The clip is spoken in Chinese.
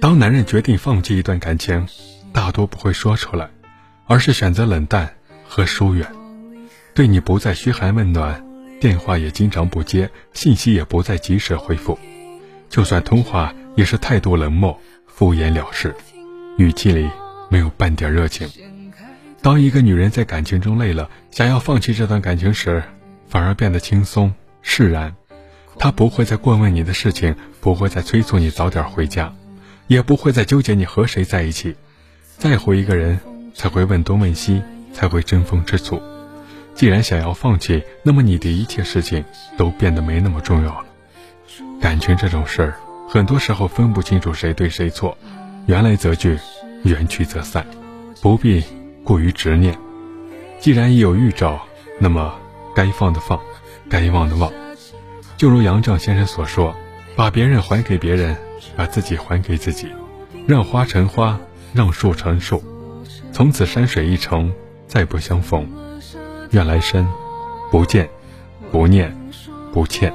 当男人决定放弃一段感情，大多不会说出来，而是选择冷淡和疏远，对你不再嘘寒问暖，电话也经常不接，信息也不再及时回复，就算通话也是态度冷漠、敷衍了事，语气里没有半点热情。当一个女人在感情中累了，想要放弃这段感情时，反而变得轻松释然。她不会再过问你的事情，不会再催促你早点回家，也不会再纠结你和谁在一起。在乎一个人，才会问东问西，才会争风吃醋。既然想要放弃，那么你的一切事情都变得没那么重要了。感情这种事儿，很多时候分不清楚谁对谁错，缘来则聚，缘去则散，不必过于执念。既然已有预兆，那么该放的放，该忘的忘。就如杨绛先生所说：“把别人还给别人，把自己还给自己，让花成花，让树成树，从此山水一程，再不相逢。愿来生不见，不念，不欠。”